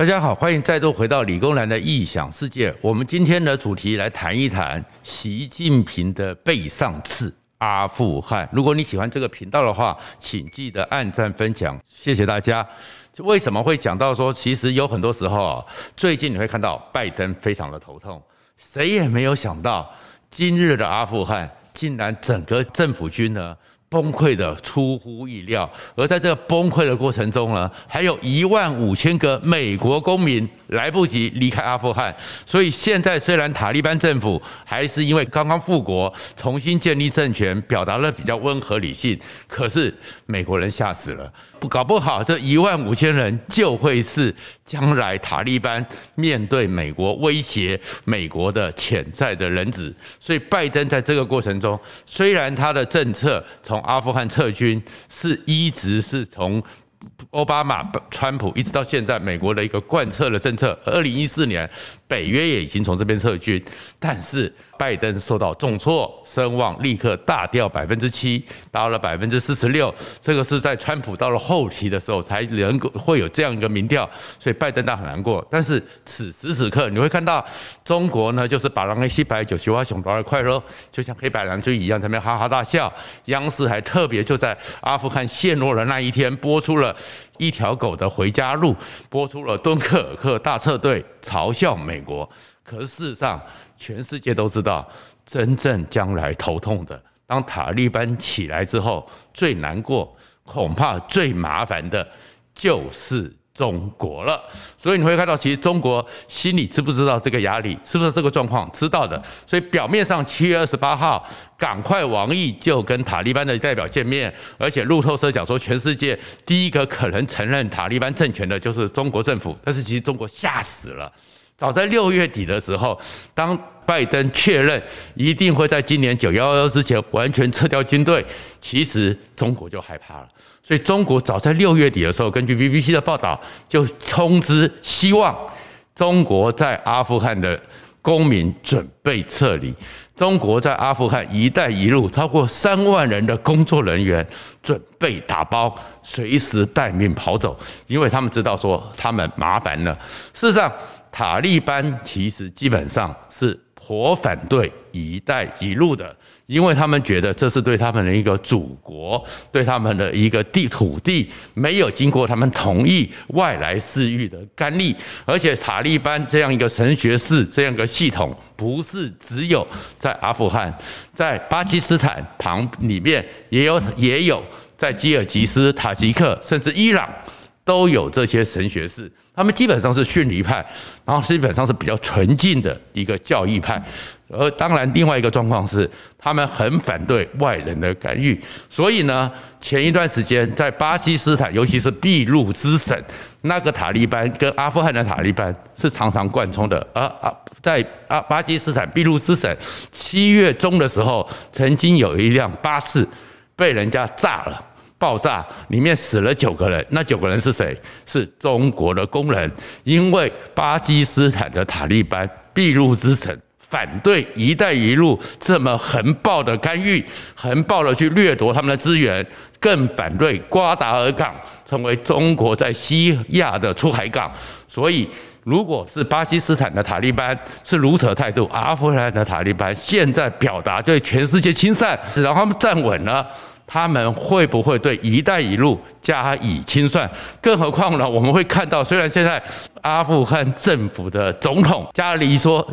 大家好，欢迎再度回到理工男的异想世界。我们今天的主题来谈一谈习近平的背上刺——阿富汗。如果你喜欢这个频道的话，请记得按赞分享，谢谢大家。为什么会讲到说，其实有很多时候啊，最近你会看到拜登非常的头痛，谁也没有想到，今日的阿富汗竟然整个政府军呢，崩溃的出乎意料，而在这个崩溃的过程中呢，还有一万五千个美国公民来不及离开阿富汗，所以现在虽然塔利班政府还是因为刚刚复国，重新建立政权，表达了比较温和理性，可是美国人吓死了，不搞不好这一万五千人就会是将来塔利班面对美国威胁美国的潜在的人质，所以拜登在这个过程中，虽然他的政策从阿富汗撤军是一直是从奥巴马、川普一直到现在，美国的一个贯彻的政策。二零一四年，北约也已经从这边撤军，但是。拜登受到重挫，声望立刻大掉百分之七，到了百分之四十六。这个是在川普到了后期的时候才能够会有这样一个民调，所以拜登他很难过。但是此时此刻，你会看到中国呢，就是把狼人西白酒、菊花熊玩的快乐，就像黑白两军一样，在那哈哈大笑。央视还特别就在阿富汗陷落的那一天，播出了一条狗的回家路，播出了敦刻尔克大撤退，嘲笑美国。可是事实上。全世界都知道，真正将来头痛的，当塔利班起来之后，最难过、恐怕最麻烦的，就是中国了。所以你会看到，其实中国心里知不知道这个压力，是不是这个状况？知道的。所以表面上七月二十八号，赶快王毅就跟塔利班的代表见面，而且路透社讲说，全世界第一个可能承认塔利班政权的就是中国政府。但是其实中国吓死了。早在六月底的时候，当拜登确认一定会在今年九幺幺之前完全撤掉军队，其实中国就害怕了。所以中国早在六月底的时候，根据 BBC 的报道，就通知希望中国在阿富汗的公民准备撤离。中国在阿富汗“一带一路”超过三万人的工作人员准备打包，随时待命跑走，因为他们知道说他们麻烦了。事实上，塔利班其实基本上是颇反对“一带一路”的，因为他们觉得这是对他们的一个祖国、对他们的一个地土地没有经过他们同意外来势力的干预，而且塔利班这样一个神学式这样一个系统，不是只有在阿富汗，在巴基斯坦旁里面也有，也有在吉尔吉斯、塔吉克，甚至伊朗。都有这些神学士，他们基本上是逊尼派，然后基本上是比较纯净的一个教义派。而当然，另外一个状况是，他们很反对外人的干预。所以呢，前一段时间在巴基斯坦，尤其是俾路支省，那个塔利班跟阿富汗的塔利班是常常贯通的。而啊，在啊巴基斯坦俾路支省，七月中的时候，曾经有一辆巴士被人家炸了。爆炸里面死了九个人，那九个人是谁？是中国的工人，因为巴基斯坦的塔利班俾路支省反对“一带一路”这么横暴的干预，横暴的去掠夺他们的资源，更反对瓜达尔港成为中国在西亚的出海港。所以，如果是巴基斯坦的塔利班是如此的态度，阿富汗的塔利班现在表达对全世界清算，然后他们站稳了。他们会不会对“一带一路”加以清算？更何况呢？我们会看到，虽然现在阿富汗政府的总统加里说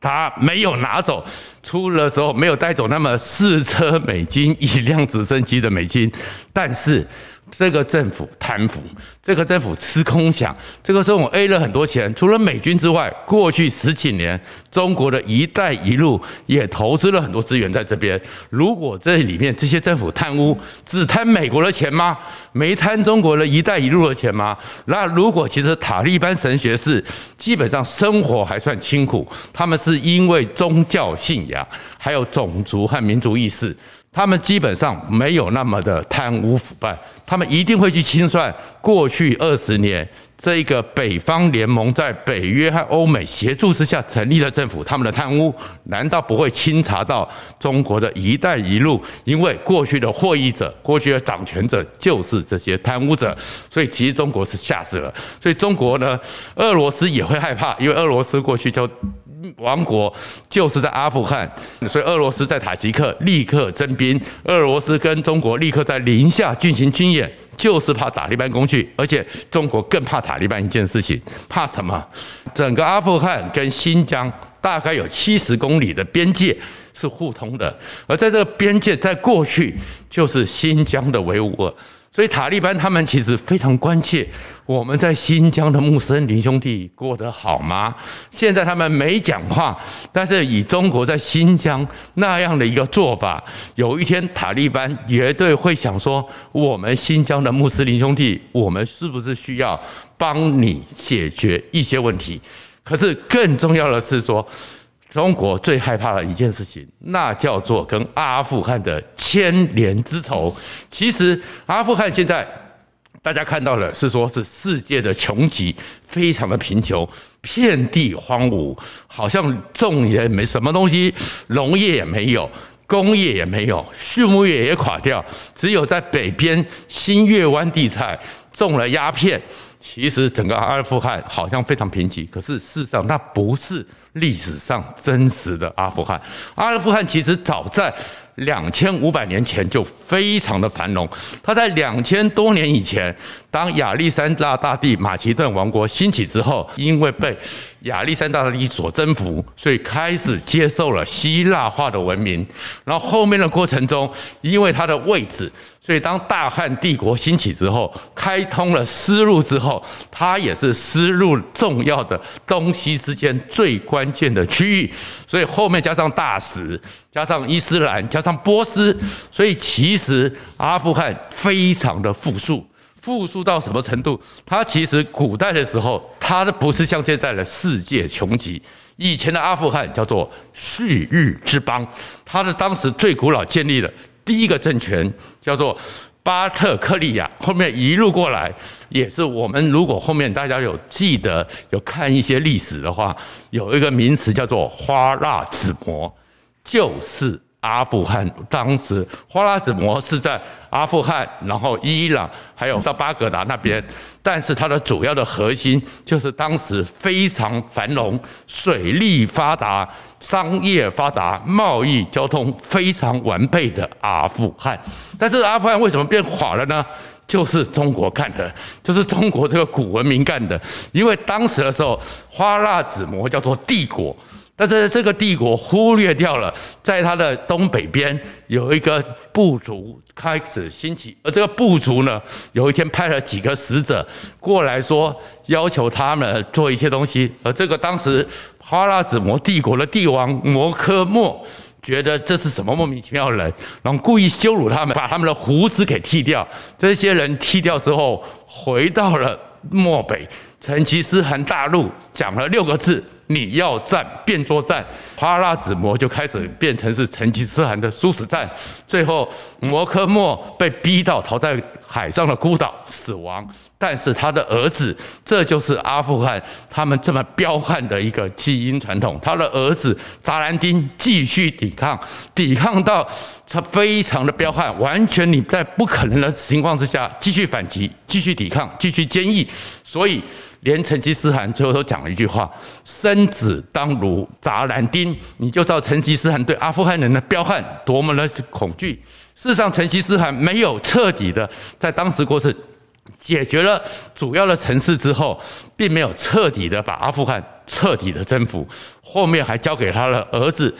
他没有拿走，出的时候没有带走那么四车美金一辆直升机的美金，但是。这个政府贪腐，这个政府吃空饷，这个政府 A 了很多钱。除了美军之外，过去十几年，中国的一带一路也投资了很多资源在这边。如果这里面这些政府贪污，只贪美国的钱吗？没贪中国的一带一路的钱吗？那如果其实塔利班神学是基本上生活还算清苦，他们是因为宗教信仰，还有种族和民族意识。他们基本上没有那么的贪污腐败，他们一定会去清算过去二十年这个北方联盟在北约和欧美协助之下成立的政府，他们的贪污难道不会清查到中国的一带一路？因为过去的获益者、过去的掌权者就是这些贪污者，所以其实中国是吓死了。所以中国呢，俄罗斯也会害怕，因为俄罗斯过去就。王国就是在阿富汗，所以俄罗斯在塔吉克立刻征兵，俄罗斯跟中国立刻在宁夏进行军演，就是怕塔利班攻去，而且中国更怕塔利班一件事情，怕什么？整个阿富汗跟新疆大概有七十公里的边界是互通的，而在这个边界，在过去就是新疆的维吾尔。所以塔利班他们其实非常关切我们在新疆的穆斯林兄弟过得好吗？现在他们没讲话，但是以中国在新疆那样的一个做法，有一天塔利班绝对会想说：我们新疆的穆斯林兄弟，我们是不是需要帮你解决一些问题？可是更重要的是说。中国最害怕的一件事情，那叫做跟阿富汗的牵连之仇。其实阿富汗现在大家看到的是说是世界的穷极，非常的贫穷，遍地荒芜，好像种也没什么东西，农业也没有，工业也没有，畜牧业也垮掉，只有在北边新月湾地带种了鸦片。其实整个阿富汗好像非常贫瘠，可是事实上那不是历史上真实的阿富汗。阿富汗其实早在两千五百年前就非常的繁荣。它在两千多年以前，当亚历山大大帝马其顿王国兴起之后，因为被亚历山大大帝所征服，所以开始接受了希腊化的文明。然后后面的过程中，因为它的位置。所以，当大汉帝国兴起之后，开通了丝路之后，它也是丝路重要的东西之间最关键的区域。所以后面加上大食，加上伊斯兰，加上波斯，所以其实阿富汗非常的富庶，富庶到什么程度？它其实古代的时候，它不是像现在的世界穷极。以前的阿富汗叫做旭日之邦，它的当时最古老建立的。第一个政权叫做巴特克利亚，后面一路过来，也是我们如果后面大家有记得有看一些历史的话，有一个名词叫做花剌子模，就是。阿富汗当时花剌子模是在阿富汗，然后伊朗，还有到巴格达那边，但是它的主要的核心就是当时非常繁荣、水利发达、商业发达、贸易交通非常完备的阿富汗。但是阿富汗为什么变垮了呢？就是中国干的，就是中国这个古文明干的。因为当时的时候，花剌子模叫做帝国。但是这个帝国忽略掉了，在它的东北边有一个部族开始兴起，而这个部族呢，有一天派了几个使者过来说，要求他们做一些东西，而这个当时花剌子模帝国的帝王摩诃末觉得这是什么莫名其妙的人，然后故意羞辱他们，把他们的胡子给剃掉。这些人剃掉之后，回到了漠北成吉思汗大陆，讲了六个字。你要战，变作战，花剌子模就开始变成是成吉思汗的殊死战，最后摩诃末被逼到逃在海上的孤岛死亡，但是他的儿子，这就是阿富汗他们这么彪悍的一个基因传统，他的儿子扎兰丁继续抵抗，抵抗到他非常的彪悍，完全你在不可能的情况之下继续反击，继续抵抗，继续坚毅，所以。连成吉思汗最后都讲了一句话：“生子当如扎兰丁。”你就知道成吉思汗对阿富汗人的彪悍多么的恐惧。事实上，成吉思汗没有彻底的在当时过世，解决了主要的城市之后，并没有彻底的把阿富汗彻底的征服，后面还交给他的儿子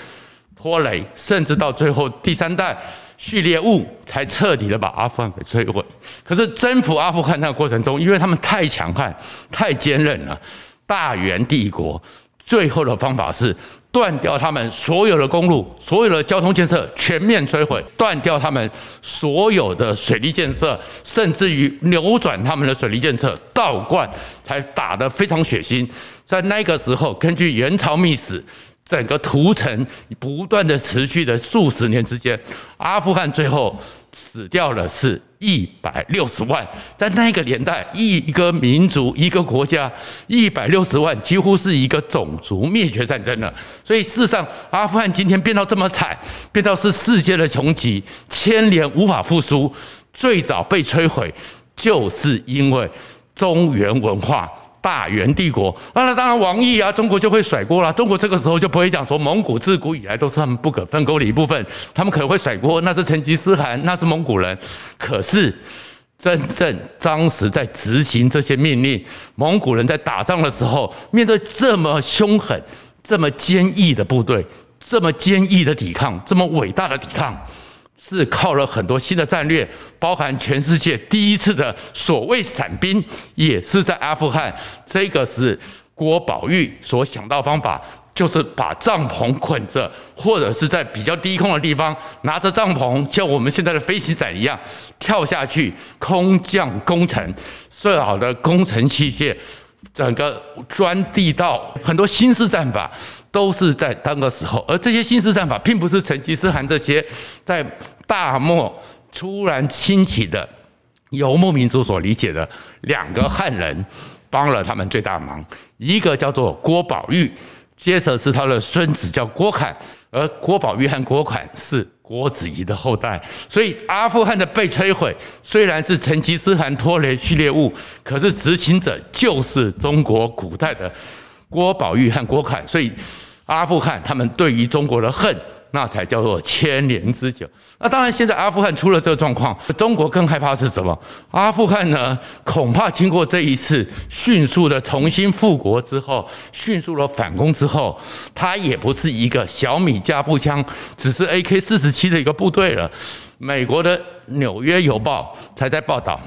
拖累，甚至到最后第三代。序列物才彻底的把阿富汗给摧毁。可是征服阿富汗那个过程中，因为他们太强悍、太坚韧了，大元帝国最后的方法是断掉他们所有的公路、所有的交通建设，全面摧毁；断掉他们所有的水利建设，甚至于扭转他们的水利建设，倒灌，才打得非常血腥。在那个时候，根据元朝秘史。整个屠城不断的持续的数十年之间，阿富汗最后死掉了是一百六十万。在那个年代，一个民族一个国家一百六十万，几乎是一个种族灭绝战争了。所以事实上，阿富汗今天变到这么惨，变到是世界的穷极，千年无法复苏。最早被摧毁，就是因为中原文化。大元帝国，那当然王毅啊，中国就会甩锅了。中国这个时候就不会讲说蒙古自古以来都是他们不可分割的一部分，他们可能会甩锅，那是成吉思汗，那是蒙古人。可是真正当时在执行这些命令，蒙古人在打仗的时候，面对这么凶狠、这么坚毅的部队，这么坚毅的抵抗，这么伟大的抵抗。是靠了很多新的战略，包含全世界第一次的所谓伞兵，也是在阿富汗。这个是郭宝玉所想到方法，就是把帐篷捆着，或者是在比较低空的地方拿着帐篷，像我们现在的飞行伞一样跳下去，空降攻城，最好的工程器械。整个钻地道，很多新式战法都是在当个时候，而这些新式战法并不是成吉思汗这些在大漠突然兴起的游牧民族所理解的。两个汉人帮了他们最大忙，一个叫做郭宝玉，接着是他的孙子叫郭侃，而郭宝玉和郭侃是。郭子仪的后代，所以阿富汗的被摧毁虽然是成吉思汗拖雷序列物，可是执行者就是中国古代的郭宝玉和郭凯，所以阿富汗他们对于中国的恨。那才叫做千年之久。那当然，现在阿富汗出了这个状况，中国更害怕是什么？阿富汗呢，恐怕经过这一次迅速的重新复国之后，迅速的反攻之后，它也不是一个小米加步枪，只是 AK 四十七的一个部队了。美国的《纽约邮报》才在报道。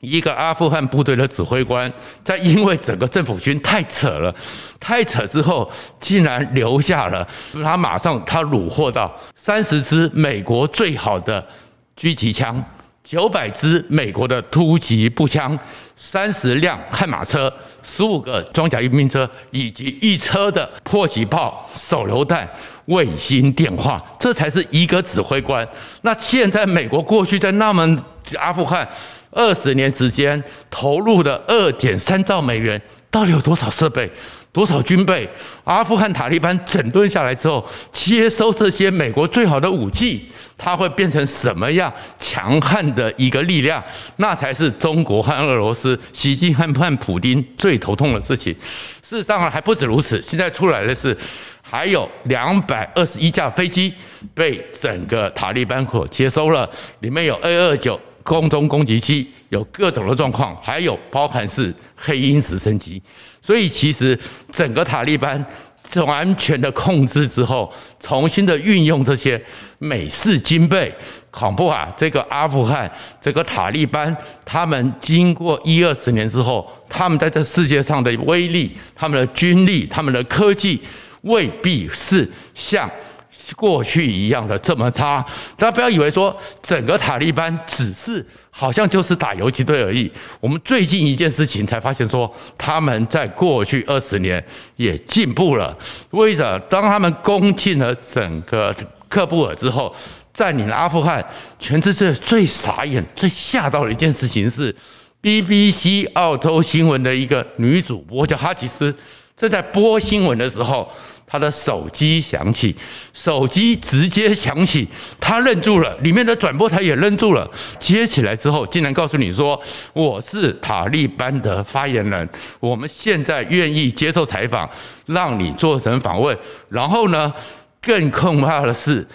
一个阿富汗部队的指挥官，在因为整个政府军太扯了，太扯之后，竟然留下了他马上他虏获到三十支美国最好的狙击枪，九百支美国的突击步枪，三十辆悍马车，十五个装甲运兵车，以及一车的迫击炮、手榴弹、卫星电话，这才是一个指挥官。那现在美国过去在那么阿富汗。二十年时间投入的二点三兆美元，到底有多少设备、多少军备？阿富汗塔利班整顿下来之后，接收这些美国最好的武器，它会变成什么样强悍的一个力量？那才是中国和俄罗斯、习近平和普丁最头痛的事情。事实上还不止如此，现在出来的是还有两百二十一架飞机被整个塔利班所接收了，里面有 A 二九。空中攻击机有各种的状况，还有包含是黑鹰直升机，所以其实整个塔利班完全的控制之后，重新的运用这些美式军备，恐怖啊！这个阿富汗这个塔利班，他们经过一二十年之后，他们在这世界上的威力、他们的军力、他们的科技，未必是像。过去一样的这么差，大家不要以为说整个塔利班只是好像就是打游击队而已。我们最近一件事情才发现说，他们在过去二十年也进步了。为什么？当他们攻进了整个喀布尔之后，占领了阿富汗，全世界最傻眼、最吓到的一件事情是，BBC 澳洲新闻的一个女主播叫哈吉斯，正在播新闻的时候。他的手机响起，手机直接响起，他愣住了，里面的转播台也愣住了。接起来之后，竟然告诉你说：“我是塔利班的发言人，我们现在愿意接受采访，让你做成访问。”然后呢，更可怕的是。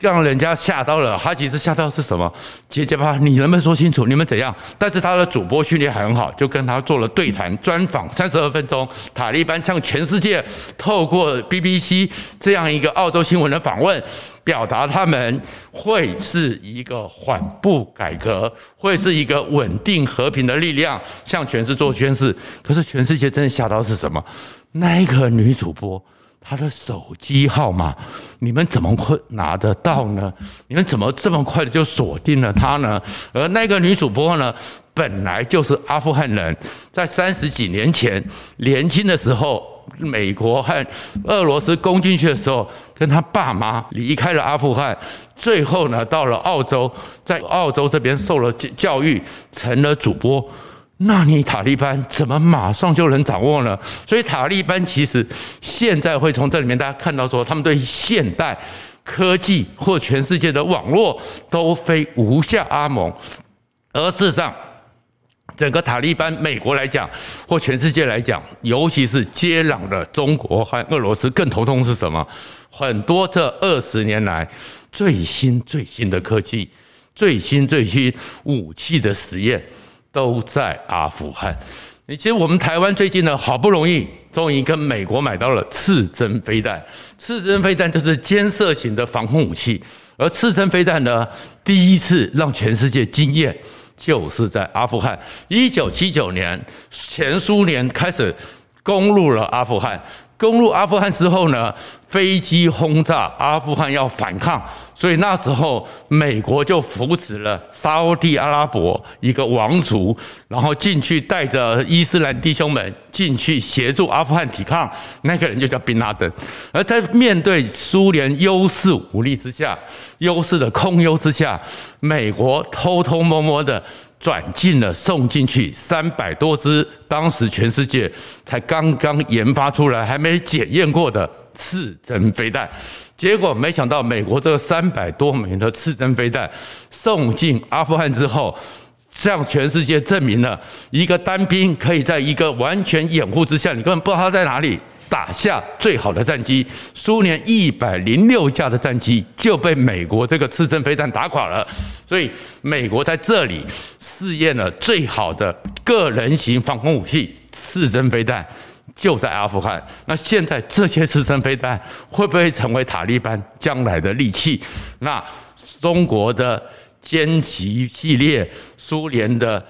让人家吓到了，他其实吓到是什么？结结巴，你能不能说清楚？你们怎样？但是他的主播训练很好，就跟他做了对谈专访，三十二分钟。塔利班向全世界透过 BBC 这样一个澳洲新闻的访问，表达他们会是一个缓步改革，会是一个稳定和平的力量，向全世界做宣示。可是全世界真的吓到是什么？那一个女主播。他的手机号码，你们怎么会拿得到呢？你们怎么这么快的就锁定了他呢？而那个女主播呢，本来就是阿富汗人，在三十几年前年轻的时候。美国和俄罗斯攻进去的时候，跟他爸妈离开了阿富汗，最后呢，到了澳洲，在澳洲这边受了教育，成了主播。那你塔利班怎么马上就能掌握呢？所以塔利班其实现在会从这里面大家看到说，他们对现代科技或全世界的网络都非无下阿蒙，而事实上。整个塔利班，美国来讲，或全世界来讲，尤其是接壤的中国和俄罗斯，更头痛是什么？很多这二十年来最新最新的科技、最新最新武器的实验都在阿富汗。你其实我们台湾最近呢，好不容易终于跟美国买到了次针飞弹。次针飞弹就是尖射型的防空武器，而次针飞弹呢，第一次让全世界惊艳。就是在阿富汗，一九七九年，前苏联开始攻入了阿富汗。攻入阿富汗之后呢，飞机轰炸阿富汗要反抗，所以那时候美国就扶持了沙乌地阿拉伯一个王族，然后进去带着伊斯兰弟兄们进去协助阿富汗抵抗，那个人就叫宾拉登。而在面对苏联优势武力之下，优势的空优之下，美国偷偷摸摸的。转进了送进去三百多支，当时全世界才刚刚研发出来，还没检验过的刺针飞弹，结果没想到美国这三百多枚的刺针飞弹送进阿富汗之后，向全世界证明了一个单兵可以在一个完全掩护之下，你根本不知道他在哪里。打下最好的战机，苏联一百零六架的战机就被美国这个刺针飞弹打垮了。所以美国在这里试验了最好的个人型防空武器——刺针飞弹，就在阿富汗。那现在这些刺针飞弹会不会成为塔利班将来的利器？那中国的歼习系列、苏联的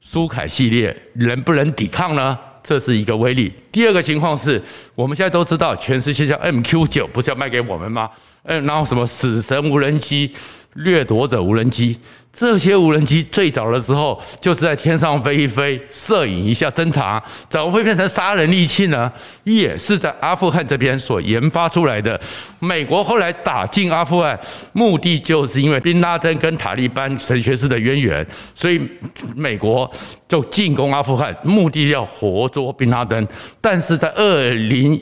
苏凯系列能不能抵抗呢？这是一个威力。第二个情况是，我们现在都知道，全世界叫 MQ 九不是要卖给我们吗？嗯，然后什么死神无人机、掠夺者无人机。这些无人机最早的时候就是在天上飞一飞，摄影一下侦查，怎么会变成杀人利器呢？也是在阿富汗这边所研发出来的。美国后来打进阿富汗，目的就是因为宾拉登跟塔利班神学士的渊源，所以美国就进攻阿富汗，目的要活捉宾拉登。但是在二零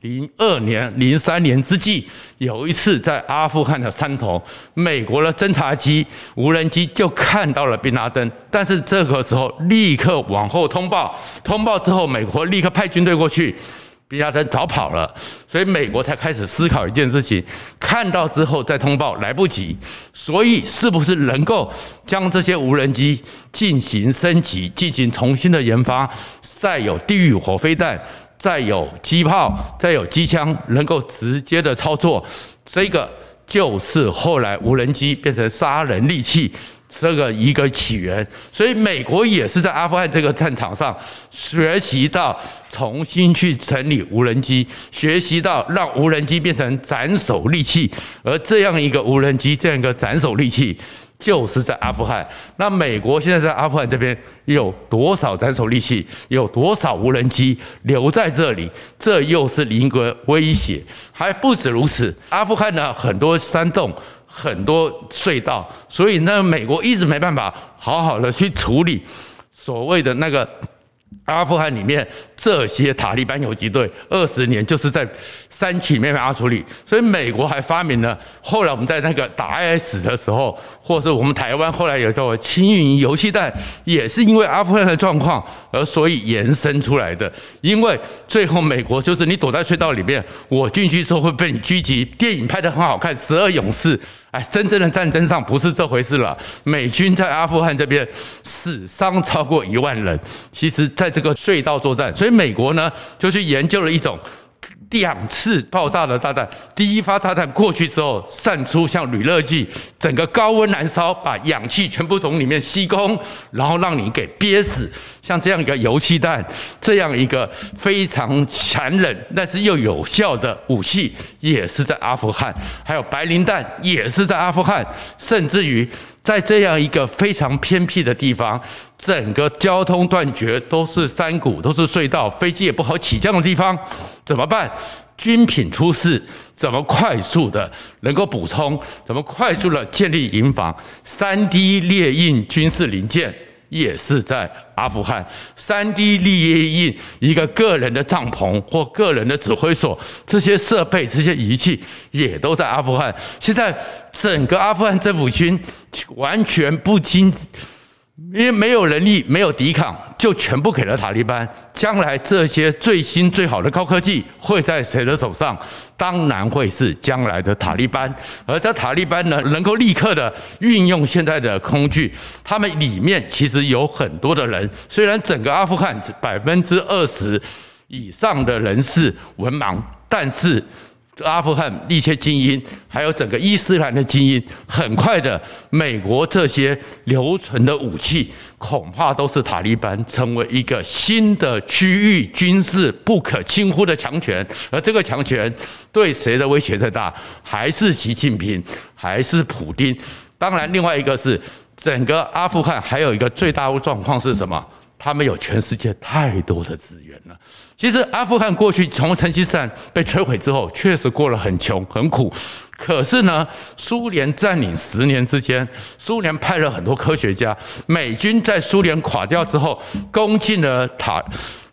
零二年、零三年之际，有一次在阿富汗的山头，美国的侦察机、无人机就看到了宾拉登，但是这个时候立刻往后通报，通报之后，美国立刻派军队过去，宾拉登早跑了，所以美国才开始思考一件事情：看到之后再通报来不及，所以是不是能够将这些无人机进行升级、进行重新的研发，再有地狱火飞弹？再有机炮，再有机枪，能够直接的操作，这个就是后来无人机变成杀人利器这个一个起源。所以美国也是在阿富汗这个战场上学习到重新去整理无人机，学习到让无人机变成斩首利器，而这样一个无人机，这样一个斩首利器。就是在阿富汗，那美国现在在阿富汗这边有多少斩首利器，有多少无人机留在这里？这又是另一个威胁。还不止如此，阿富汗呢，很多山洞，很多隧道，所以呢，美国一直没办法好好的去处理所谓的那个。阿富汗里面这些塔利班游击队，二十年就是在山区里面阿处理，所以美国还发明了。后来我们在那个打 IS 的时候，或者是我们台湾后来有叫轻云游戏弹，也是因为阿富汗的状况而所以延伸出来的。因为最后美国就是你躲在隧道里面，我进去之后会被你狙击。电影拍得很好看，《十二勇士》。哎，真正的战争上不是这回事了。美军在阿富汗这边死伤超过一万人。其实，在这个隧道作战，所以美国呢就去研究了一种。两次爆炸的炸弹，第一发炸弹过去之后，散出像铝热剂，整个高温燃烧，把氧气全部从里面吸空，然后让你给憋死。像这样一个油气弹，这样一个非常残忍但是又有效的武器，也是在阿富汗。还有白磷弹，也是在阿富汗。甚至于在这样一个非常偏僻的地方，整个交通断绝，都是山谷，都是隧道，飞机也不好起降的地方，怎么办？军品出事，怎么快速的能够补充？怎么快速的建立营房？3D 列印军事零件也是在阿富汗三 D 立业印一个个人的帐篷或个人的指挥所，这些设备、这些仪器也都在阿富汗。现在整个阿富汗政府军完全不经。因为没有能力，没有抵抗，就全部给了塔利班。将来这些最新最好的高科技会在谁的手上？当然会是将来的塔利班。而在塔利班呢，能够立刻的运用现在的工具，他们里面其实有很多的人。虽然整个阿富汗百分之二十以上的人是文盲，但是。阿富汗一些精英，还有整个伊斯兰的精英，很快的，美国这些留存的武器，恐怕都是塔利班成为一个新的区域军事不可轻忽的强权。而这个强权对谁的威胁最大？还是习近平，还是普丁？当然，另外一个是整个阿富汗还有一个最大的状况是什么？他们有全世界太多的资源了。其实阿富汗过去从成吉思汗被摧毁之后，确实过了很穷很苦。可是呢，苏联占领十年之间，苏联派了很多科学家，美军在苏联垮掉之后，攻进了塔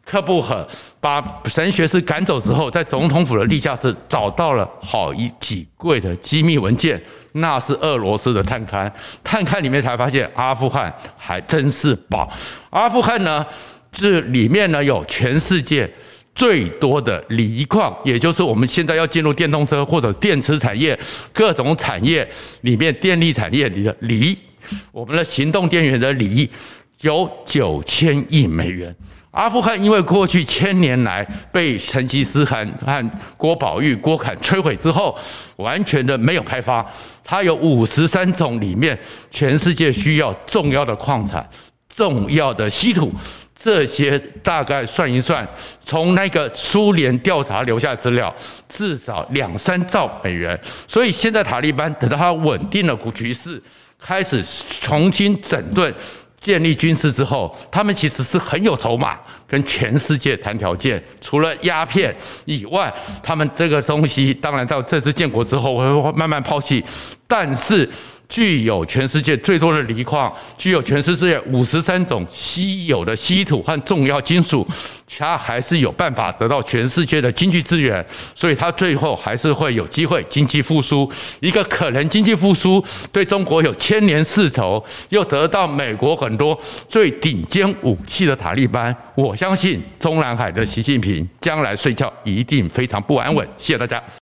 克布尔，把神学士赶走之后，在总统府的地下室找到了好一几柜的机密文件。那是俄罗斯的探勘，探勘里面才发现阿富汗还真是宝。阿富汗呢，这里面呢有全世界最多的锂矿，也就是我们现在要进入电动车或者电池产业各种产业里面电力产业里的锂，我们的行动电源的锂有九千亿美元。阿富汗因为过去千年来被成吉思汗和郭宝玉、郭侃摧毁之后，完全的没有开发。它有五十三种里面全世界需要重要的矿产、重要的稀土，这些大概算一算，从那个苏联调查留下资料，至少两三兆美元。所以现在塔利班等到它稳定了局势，开始重新整顿。建立军事之后，他们其实是很有筹码，跟全世界谈条件。除了鸦片以外，他们这个东西当然在这次建国之后会慢慢抛弃，但是。具有全世界最多的锂矿，具有全世界五十三种稀有的稀土和重要金属，它还是有办法得到全世界的经济资源，所以它最后还是会有机会经济复苏。一个可能经济复苏，对中国有千年世仇，又得到美国很多最顶尖武器的塔利班，我相信中南海的习近平将来睡觉一定非常不安稳。谢谢大家。